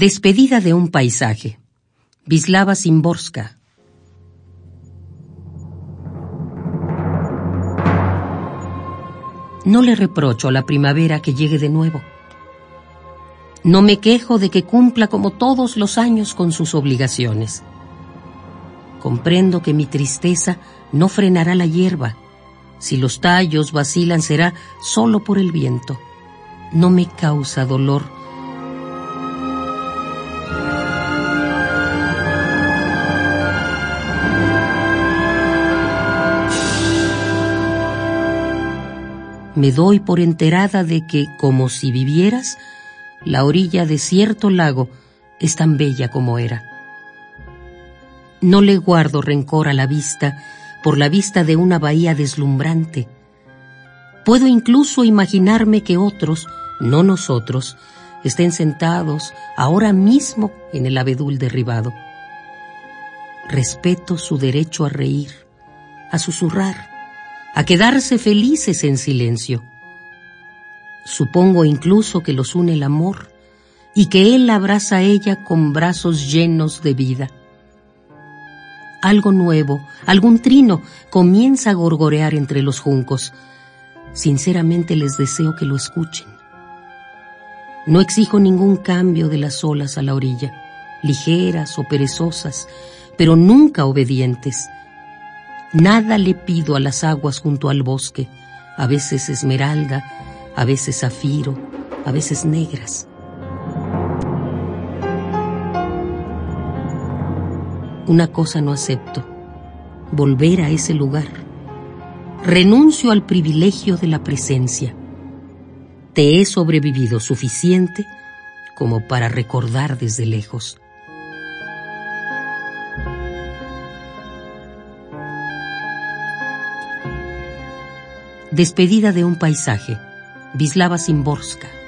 Despedida de un paisaje. Vislava Simborska. No le reprocho a la primavera que llegue de nuevo. No me quejo de que cumpla como todos los años con sus obligaciones. Comprendo que mi tristeza no frenará la hierba. Si los tallos vacilan será solo por el viento. No me causa dolor. Me doy por enterada de que, como si vivieras, la orilla de cierto lago es tan bella como era. No le guardo rencor a la vista por la vista de una bahía deslumbrante. Puedo incluso imaginarme que otros, no nosotros, estén sentados ahora mismo en el abedul derribado. Respeto su derecho a reír, a susurrar, a quedarse felices en silencio. Supongo incluso que los une el amor y que él abraza a ella con brazos llenos de vida. Algo nuevo, algún trino comienza a gorgorear entre los juncos. Sinceramente les deseo que lo escuchen. No exijo ningún cambio de las olas a la orilla, ligeras o perezosas, pero nunca obedientes. Nada le pido a las aguas junto al bosque, a veces esmeralda, a veces zafiro, a veces negras. Una cosa no acepto, volver a ese lugar. Renuncio al privilegio de la presencia. Te he sobrevivido suficiente como para recordar desde lejos. Despedida de un paisaje. Vislava Simborska.